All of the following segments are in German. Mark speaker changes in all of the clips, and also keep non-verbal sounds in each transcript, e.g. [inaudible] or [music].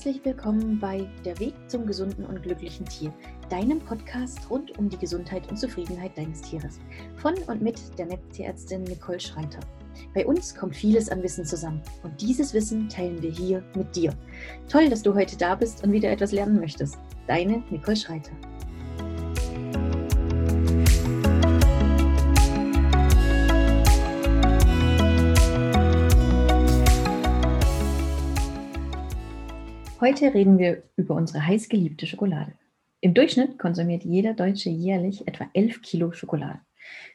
Speaker 1: Herzlich willkommen bei Der Weg zum gesunden und glücklichen Tier, deinem Podcast rund um die Gesundheit und Zufriedenheit deines Tieres. Von und mit der Netztierärztin Nicole Schreiter. Bei uns kommt vieles an Wissen zusammen und dieses Wissen teilen wir hier mit dir. Toll, dass du heute da bist und wieder etwas lernen möchtest. Deine Nicole Schreiter. Heute reden wir über unsere heißgeliebte Schokolade. Im Durchschnitt konsumiert jeder Deutsche jährlich etwa 11 Kilo Schokolade.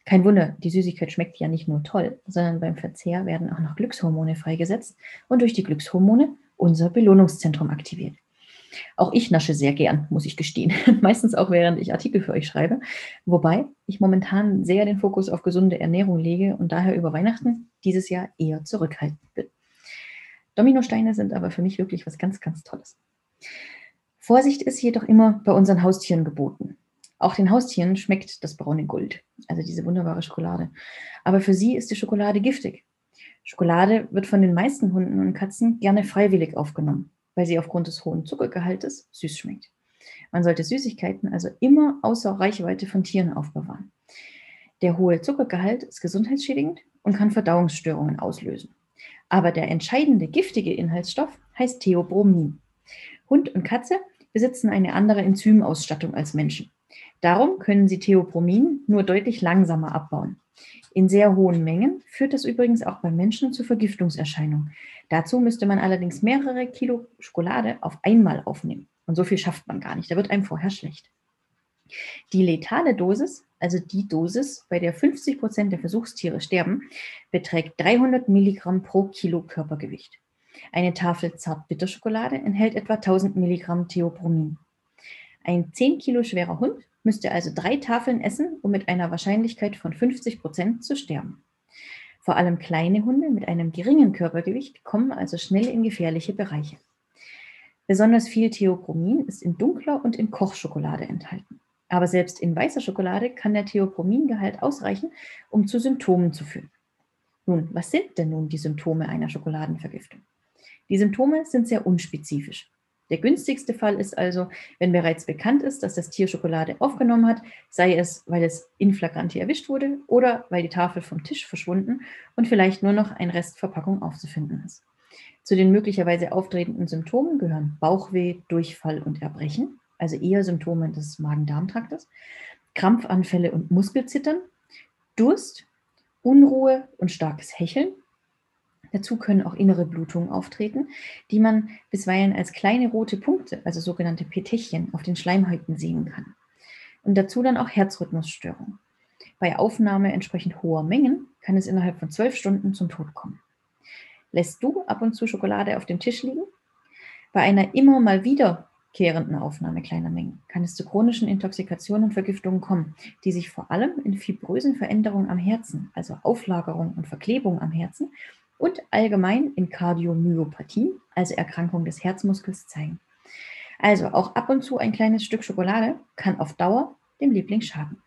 Speaker 1: Kein Wunder, die Süßigkeit schmeckt ja nicht nur toll, sondern beim Verzehr werden auch noch Glückshormone freigesetzt und durch die Glückshormone unser Belohnungszentrum aktiviert. Auch ich nasche sehr gern, muss ich gestehen. [laughs] Meistens auch während ich Artikel für euch schreibe. Wobei ich momentan sehr den Fokus auf gesunde Ernährung lege und daher über Weihnachten dieses Jahr eher zurückhaltend bin. Dominosteine sind aber für mich wirklich was ganz, ganz Tolles. Vorsicht ist jedoch immer bei unseren Haustieren geboten. Auch den Haustieren schmeckt das braune Gold, also diese wunderbare Schokolade. Aber für sie ist die Schokolade giftig. Schokolade wird von den meisten Hunden und Katzen gerne freiwillig aufgenommen, weil sie aufgrund des hohen Zuckergehaltes süß schmeckt. Man sollte Süßigkeiten also immer außer Reichweite von Tieren aufbewahren. Der hohe Zuckergehalt ist gesundheitsschädigend und kann Verdauungsstörungen auslösen. Aber der entscheidende giftige Inhaltsstoff heißt Theobromin. Hund und Katze besitzen eine andere Enzymausstattung als Menschen. Darum können sie Theobromin nur deutlich langsamer abbauen. In sehr hohen Mengen führt das übrigens auch beim Menschen zu Vergiftungserscheinungen. Dazu müsste man allerdings mehrere Kilo Schokolade auf einmal aufnehmen. Und so viel schafft man gar nicht. Da wird einem vorher schlecht. Die letale Dosis, also die Dosis, bei der 50 Prozent der Versuchstiere sterben, beträgt 300 Milligramm pro Kilo Körpergewicht. Eine Tafel Zartbitterschokolade enthält etwa 1000 Milligramm Theobromin. Ein 10 Kilo schwerer Hund müsste also drei Tafeln essen, um mit einer Wahrscheinlichkeit von 50 Prozent zu sterben. Vor allem kleine Hunde mit einem geringen Körpergewicht kommen also schnell in gefährliche Bereiche. Besonders viel Theobromin ist in dunkler und in Kochschokolade enthalten. Aber selbst in weißer Schokolade kann der Theobromingehalt ausreichen, um zu Symptomen zu führen. Nun, was sind denn nun die Symptome einer Schokoladenvergiftung? Die Symptome sind sehr unspezifisch. Der günstigste Fall ist also, wenn bereits bekannt ist, dass das Tier Schokolade aufgenommen hat, sei es, weil es in flagranti erwischt wurde oder weil die Tafel vom Tisch verschwunden und vielleicht nur noch ein Rest Verpackung aufzufinden ist. Zu den möglicherweise auftretenden Symptomen gehören Bauchweh, Durchfall und Erbrechen, also eher Symptome des Magen-Darm-Traktes, Krampfanfälle und Muskelzittern, Durst, Unruhe und starkes Hecheln. Dazu können auch innere Blutungen auftreten, die man bisweilen als kleine rote Punkte, also sogenannte Petechien, auf den Schleimhäuten sehen kann. Und dazu dann auch Herzrhythmusstörungen. Bei Aufnahme entsprechend hoher Mengen kann es innerhalb von zwölf Stunden zum Tod kommen. Lässt du ab und zu Schokolade auf dem Tisch liegen? Bei einer immer mal wieder wiederkehrenden Aufnahme kleiner Mengen kann es zu chronischen Intoxikationen und Vergiftungen kommen, die sich vor allem in fibrösen Veränderungen am Herzen, also Auflagerung und Verklebung am Herzen und allgemein in Kardiomyopathien, also Erkrankung des Herzmuskels, zeigen. Also auch ab und zu ein kleines Stück Schokolade kann auf Dauer dem Liebling schaden.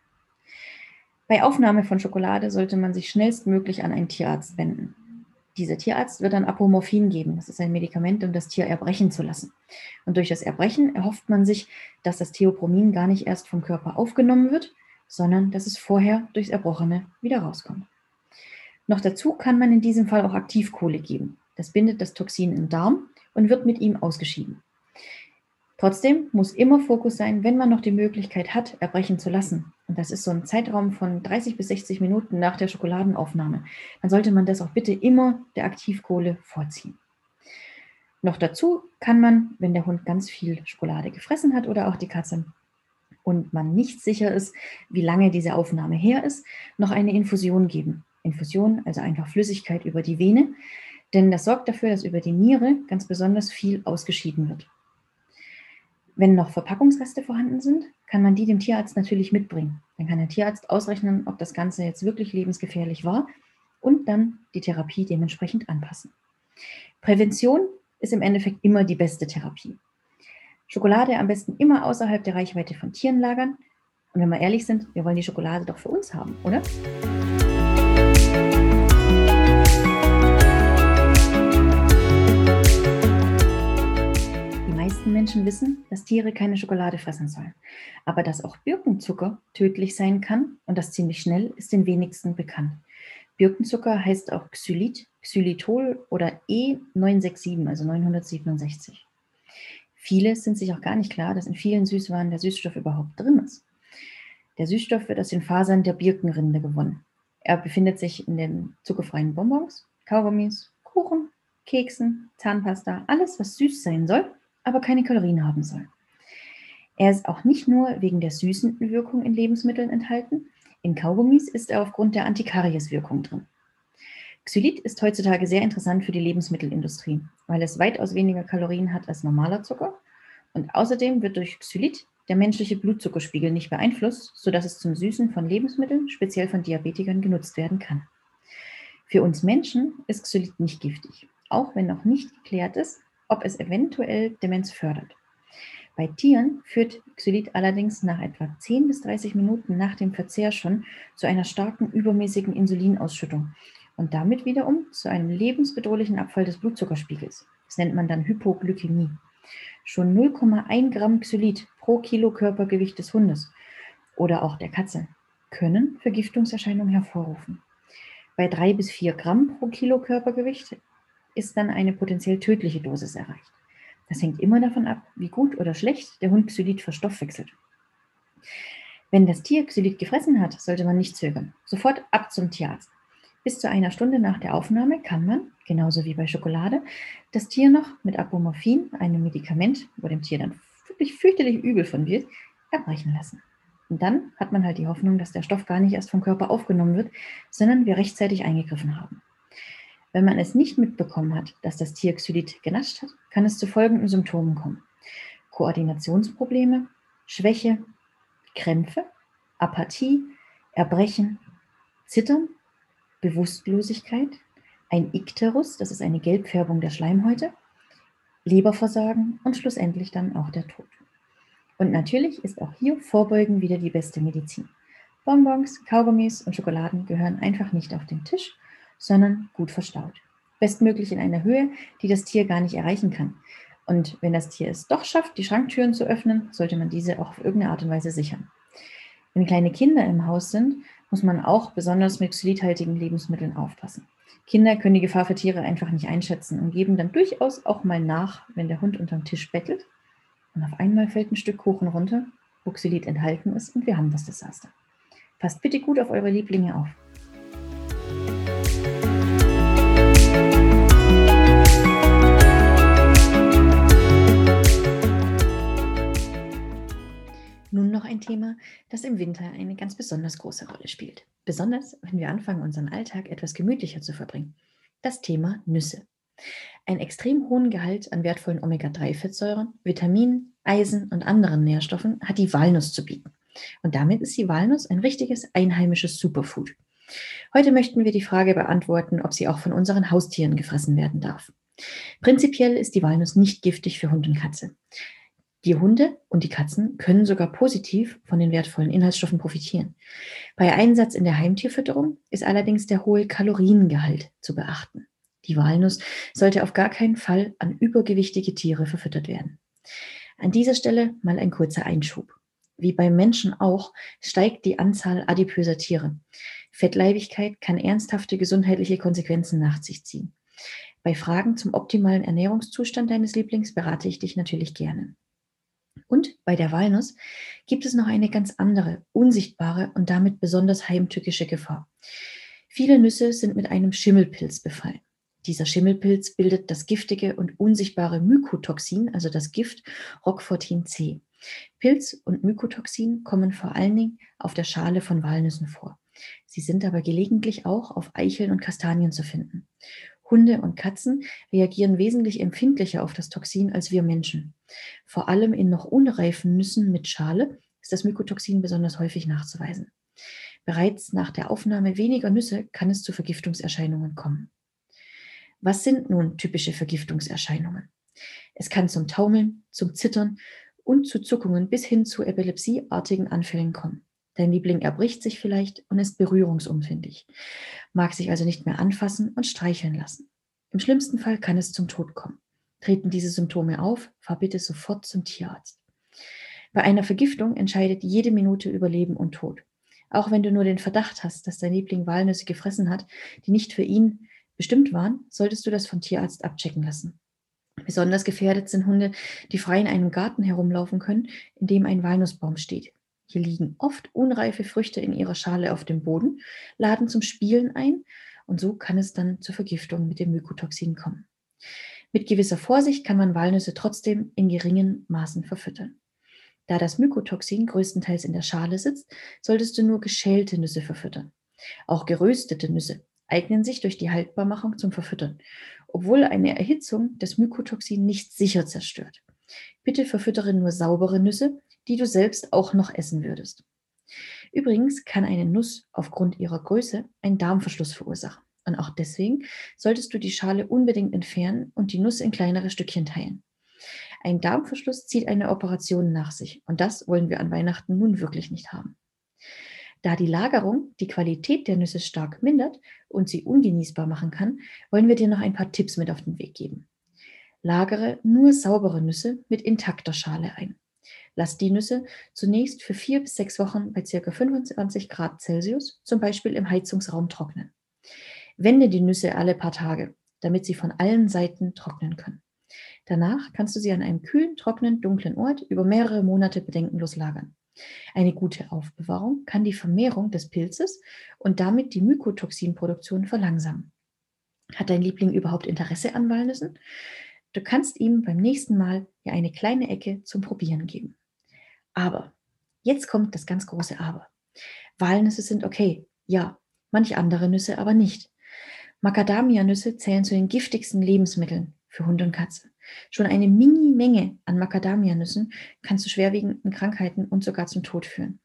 Speaker 1: Bei Aufnahme von Schokolade sollte man sich schnellstmöglich an einen Tierarzt wenden. Dieser Tierarzt wird dann Apomorphin geben. Das ist ein Medikament, um das Tier erbrechen zu lassen. Und durch das Erbrechen erhofft man sich, dass das Theopromin gar nicht erst vom Körper aufgenommen wird, sondern dass es vorher durchs Erbrochene wieder rauskommt. Noch dazu kann man in diesem Fall auch Aktivkohle geben. Das bindet das Toxin im Darm und wird mit ihm ausgeschieden. Trotzdem muss immer Fokus sein, wenn man noch die Möglichkeit hat, erbrechen zu lassen. Und das ist so ein Zeitraum von 30 bis 60 Minuten nach der Schokoladenaufnahme. Dann sollte man das auch bitte immer der Aktivkohle vorziehen. Noch dazu kann man, wenn der Hund ganz viel Schokolade gefressen hat oder auch die Katze und man nicht sicher ist, wie lange diese Aufnahme her ist, noch eine Infusion geben. Infusion, also einfach Flüssigkeit über die Vene, denn das sorgt dafür, dass über die Niere ganz besonders viel ausgeschieden wird. Wenn noch Verpackungsreste vorhanden sind, kann man die dem Tierarzt natürlich mitbringen. Dann kann der Tierarzt ausrechnen, ob das Ganze jetzt wirklich lebensgefährlich war und dann die Therapie dementsprechend anpassen. Prävention ist im Endeffekt immer die beste Therapie. Schokolade am besten immer außerhalb der Reichweite von Tieren lagern. Und wenn wir ehrlich sind, wir wollen die Schokolade doch für uns haben, oder? Meisten Menschen wissen, dass Tiere keine Schokolade fressen sollen. Aber dass auch Birkenzucker tödlich sein kann und das ziemlich schnell, ist den wenigsten bekannt. Birkenzucker heißt auch Xylit, Xylitol oder E967, also 967. Viele sind sich auch gar nicht klar, dass in vielen Süßwaren der Süßstoff überhaupt drin ist. Der Süßstoff wird aus den Fasern der Birkenrinde gewonnen. Er befindet sich in den zuckerfreien Bonbons, Kaugummis, Kuchen, Keksen, Zahnpasta, alles, was süß sein soll, aber keine Kalorien haben soll. Er ist auch nicht nur wegen der süßenden Wirkung in Lebensmitteln enthalten, in Kaugummis ist er aufgrund der Antikarieswirkung drin. Xylit ist heutzutage sehr interessant für die Lebensmittelindustrie, weil es weitaus weniger Kalorien hat als normaler Zucker und außerdem wird durch Xylit der menschliche Blutzuckerspiegel nicht beeinflusst, sodass es zum Süßen von Lebensmitteln, speziell von Diabetikern, genutzt werden kann. Für uns Menschen ist Xylit nicht giftig, auch wenn noch nicht geklärt ist, ob es eventuell Demenz fördert. Bei Tieren führt Xylit allerdings nach etwa 10 bis 30 Minuten nach dem Verzehr schon zu einer starken übermäßigen Insulinausschüttung und damit wiederum zu einem lebensbedrohlichen Abfall des Blutzuckerspiegels. Das nennt man dann Hypoglykämie. Schon 0,1 Gramm Xylit pro Kilo Körpergewicht des Hundes oder auch der Katze können Vergiftungserscheinungen hervorrufen. Bei 3 bis 4 Gramm pro Kilo Körpergewicht ist dann eine potenziell tödliche Dosis erreicht. Das hängt immer davon ab, wie gut oder schlecht der Hund Xylit verstoffwechselt. Wenn das Tier Xylit gefressen hat, sollte man nicht zögern. Sofort ab zum Tierarzt. Bis zu einer Stunde nach der Aufnahme kann man, genauso wie bei Schokolade, das Tier noch mit Apomorphin, einem Medikament, wo dem Tier dann wirklich fürchterlich übel von wird, erbrechen lassen. Und dann hat man halt die Hoffnung, dass der Stoff gar nicht erst vom Körper aufgenommen wird, sondern wir rechtzeitig eingegriffen haben. Wenn man es nicht mitbekommen hat, dass das Tier Xylit genascht hat, kann es zu folgenden Symptomen kommen. Koordinationsprobleme, Schwäche, Krämpfe, Apathie, Erbrechen, Zittern, Bewusstlosigkeit, ein Ikterus, das ist eine Gelbfärbung der Schleimhäute, Leberversagen und schlussendlich dann auch der Tod. Und natürlich ist auch hier Vorbeugen wieder die beste Medizin. Bonbons, Kaugummis und Schokoladen gehören einfach nicht auf den Tisch, sondern gut verstaut. Bestmöglich in einer Höhe, die das Tier gar nicht erreichen kann. Und wenn das Tier es doch schafft, die Schranktüren zu öffnen, sollte man diese auch auf irgendeine Art und Weise sichern. Wenn kleine Kinder im Haus sind, muss man auch besonders mit xylithaltigen Lebensmitteln aufpassen. Kinder können die Gefahr für Tiere einfach nicht einschätzen und geben dann durchaus auch mal nach, wenn der Hund unterm Tisch bettelt und auf einmal fällt ein Stück Kuchen runter, wo Xylit enthalten ist und wir haben das Desaster. Passt bitte gut auf eure Lieblinge auf. Winter eine ganz besonders große Rolle spielt. Besonders, wenn wir anfangen, unseren Alltag etwas gemütlicher zu verbringen. Das Thema Nüsse. Einen extrem hohen Gehalt an wertvollen Omega-3-Fettsäuren, Vitaminen, Eisen und anderen Nährstoffen hat die Walnuss zu bieten. Und damit ist die Walnuss ein richtiges einheimisches Superfood. Heute möchten wir die Frage beantworten, ob sie auch von unseren Haustieren gefressen werden darf. Prinzipiell ist die Walnuss nicht giftig für Hund und Katze. Die Hunde und die Katzen können sogar positiv von den wertvollen Inhaltsstoffen profitieren. Bei Einsatz in der Heimtierfütterung ist allerdings der hohe Kaloriengehalt zu beachten. Die Walnuss sollte auf gar keinen Fall an übergewichtige Tiere verfüttert werden. An dieser Stelle mal ein kurzer Einschub. Wie beim Menschen auch steigt die Anzahl adipöser Tiere. Fettleibigkeit kann ernsthafte gesundheitliche Konsequenzen nach sich ziehen. Bei Fragen zum optimalen Ernährungszustand deines Lieblings berate ich dich natürlich gerne. Und bei der Walnuss gibt es noch eine ganz andere, unsichtbare und damit besonders heimtückische Gefahr. Viele Nüsse sind mit einem Schimmelpilz befallen. Dieser Schimmelpilz bildet das giftige und unsichtbare Mykotoxin, also das Gift Roquefortin C. Pilz und Mykotoxin kommen vor allen Dingen auf der Schale von Walnüssen vor. Sie sind aber gelegentlich auch auf Eicheln und Kastanien zu finden. Hunde und Katzen reagieren wesentlich empfindlicher auf das Toxin als wir Menschen. Vor allem in noch unreifen Nüssen mit Schale ist das Mykotoxin besonders häufig nachzuweisen. Bereits nach der Aufnahme weniger Nüsse kann es zu Vergiftungserscheinungen kommen. Was sind nun typische Vergiftungserscheinungen? Es kann zum Taumeln, zum Zittern und zu Zuckungen bis hin zu epilepsieartigen Anfällen kommen. Dein Liebling erbricht sich vielleicht und ist berührungsunfindlich, mag sich also nicht mehr anfassen und streicheln lassen. Im schlimmsten Fall kann es zum Tod kommen. Treten diese Symptome auf, fahr bitte sofort zum Tierarzt. Bei einer Vergiftung entscheidet jede Minute über Leben und Tod. Auch wenn du nur den Verdacht hast, dass dein Liebling Walnüsse gefressen hat, die nicht für ihn bestimmt waren, solltest du das vom Tierarzt abchecken lassen. Besonders gefährdet sind Hunde, die frei in einem Garten herumlaufen können, in dem ein Walnussbaum steht. Hier liegen oft unreife Früchte in ihrer Schale auf dem Boden, laden zum Spielen ein und so kann es dann zur Vergiftung mit dem Mykotoxin kommen. Mit gewisser Vorsicht kann man Walnüsse trotzdem in geringen Maßen verfüttern. Da das Mykotoxin größtenteils in der Schale sitzt, solltest du nur geschälte Nüsse verfüttern. Auch geröstete Nüsse eignen sich durch die Haltbarmachung zum Verfüttern, obwohl eine Erhitzung das Mykotoxin nicht sicher zerstört. Bitte verfüttere nur saubere Nüsse, die du selbst auch noch essen würdest. Übrigens kann eine Nuss aufgrund ihrer Größe einen Darmverschluss verursachen. Und auch deswegen solltest du die Schale unbedingt entfernen und die Nuss in kleinere Stückchen teilen. Ein Darmverschluss zieht eine Operation nach sich und das wollen wir an Weihnachten nun wirklich nicht haben. Da die Lagerung die Qualität der Nüsse stark mindert und sie ungenießbar machen kann, wollen wir dir noch ein paar Tipps mit auf den Weg geben. Lagere nur saubere Nüsse mit intakter Schale ein. Lass die Nüsse zunächst für vier bis sechs Wochen bei ca. 25 Grad Celsius, zum Beispiel im Heizungsraum, trocknen. Wende die Nüsse alle paar Tage, damit sie von allen Seiten trocknen können. Danach kannst du sie an einem kühlen, trockenen, dunklen Ort über mehrere Monate bedenkenlos lagern. Eine gute Aufbewahrung kann die Vermehrung des Pilzes und damit die Mykotoxinproduktion verlangsamen. Hat dein Liebling überhaupt Interesse an Walnüssen? Du kannst ihm beim nächsten Mal ja eine kleine Ecke zum Probieren geben. Aber, jetzt kommt das ganz große Aber. Walnüsse sind okay, ja, manche andere Nüsse aber nicht. Macadamia-Nüsse zählen zu den giftigsten Lebensmitteln für Hund und Katze. Schon eine Mini-Menge an Macadamia-Nüssen kann zu schwerwiegenden Krankheiten und sogar zum Tod führen.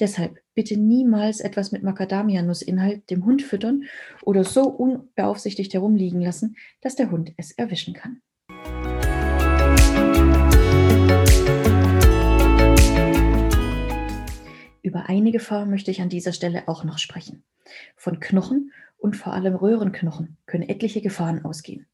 Speaker 1: Deshalb bitte niemals etwas mit Macadamia-Nussinhalt dem Hund füttern oder so unbeaufsichtigt herumliegen lassen, dass der Hund es erwischen kann. Über eine Gefahr möchte ich an dieser Stelle auch noch sprechen. Von Knochen und vor allem Röhrenknochen können etliche Gefahren ausgehen.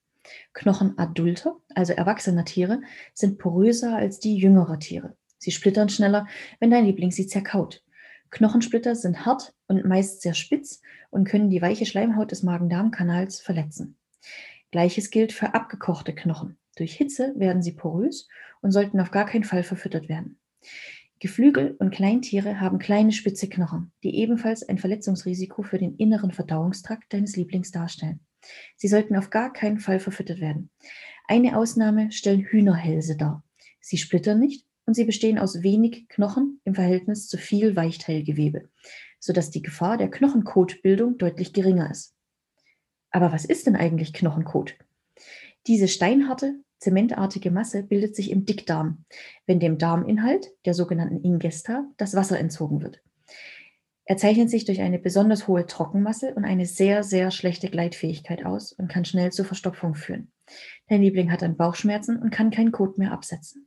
Speaker 1: Knochen adulter, also erwachsener Tiere, sind poröser als die jüngerer Tiere. Sie splittern schneller, wenn dein Liebling sie zerkaut. Knochensplitter sind hart und meist sehr spitz und können die weiche Schleimhaut des Magen-Darm-Kanals verletzen. Gleiches gilt für abgekochte Knochen. Durch Hitze werden sie porös und sollten auf gar keinen Fall verfüttert werden. Geflügel und Kleintiere haben kleine spitze Knochen, die ebenfalls ein Verletzungsrisiko für den inneren Verdauungstrakt deines Lieblings darstellen. Sie sollten auf gar keinen Fall verfüttert werden. Eine Ausnahme stellen Hühnerhälse dar. Sie splittern nicht und sie bestehen aus wenig Knochen im Verhältnis zu viel Weichteilgewebe, sodass die Gefahr der Knochenkotbildung deutlich geringer ist. Aber was ist denn eigentlich Knochenkot? Diese steinharte, zementartige Masse bildet sich im Dickdarm, wenn dem Darminhalt, der sogenannten Ingesta, das Wasser entzogen wird. Er zeichnet sich durch eine besonders hohe Trockenmasse und eine sehr, sehr schlechte Gleitfähigkeit aus und kann schnell zur Verstopfung führen. Dein Liebling hat dann Bauchschmerzen und kann kein Kot mehr absetzen.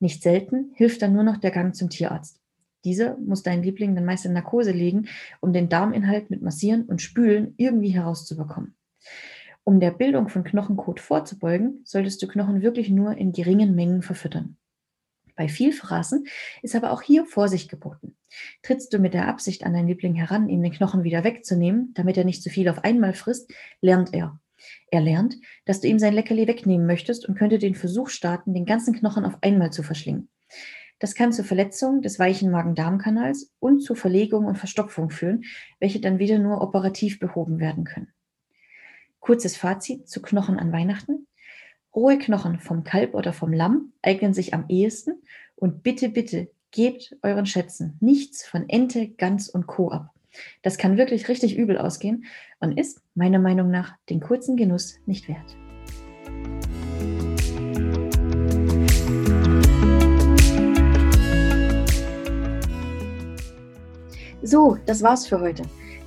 Speaker 1: Nicht selten hilft dann nur noch der Gang zum Tierarzt. Dieser muss dein Liebling dann meist in Narkose legen, um den Darminhalt mit Massieren und Spülen irgendwie herauszubekommen. Um der Bildung von Knochenkot vorzubeugen, solltest du Knochen wirklich nur in geringen Mengen verfüttern. Bei Vielfraßen ist aber auch hier Vorsicht geboten. Trittst du mit der Absicht an deinen Liebling heran, ihm den Knochen wieder wegzunehmen, damit er nicht zu viel auf einmal frisst, lernt er. Er lernt, dass du ihm sein Leckerli wegnehmen möchtest und könnte den Versuch starten, den ganzen Knochen auf einmal zu verschlingen. Das kann zur Verletzung des weichen Magen-Darm-Kanals und zu Verlegung und Verstopfung führen, welche dann wieder nur operativ behoben werden können. Kurzes Fazit zu Knochen an Weihnachten. Rohe Knochen vom Kalb oder vom Lamm eignen sich am ehesten und bitte, bitte gebt euren Schätzen nichts von Ente, Gans und Co. ab. Das kann wirklich richtig übel ausgehen und ist meiner Meinung nach den kurzen Genuss nicht wert. So, das war's für heute.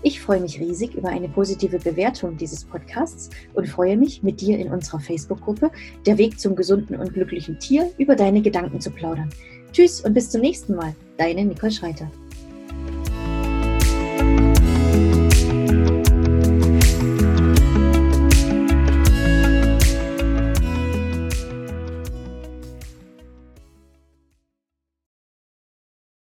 Speaker 1: Ich freue mich riesig über eine positive Bewertung dieses Podcasts und freue mich, mit dir in unserer Facebook-Gruppe Der Weg zum gesunden und glücklichen Tier über deine Gedanken zu plaudern. Tschüss und bis zum nächsten Mal. Deine Nicole Schreiter.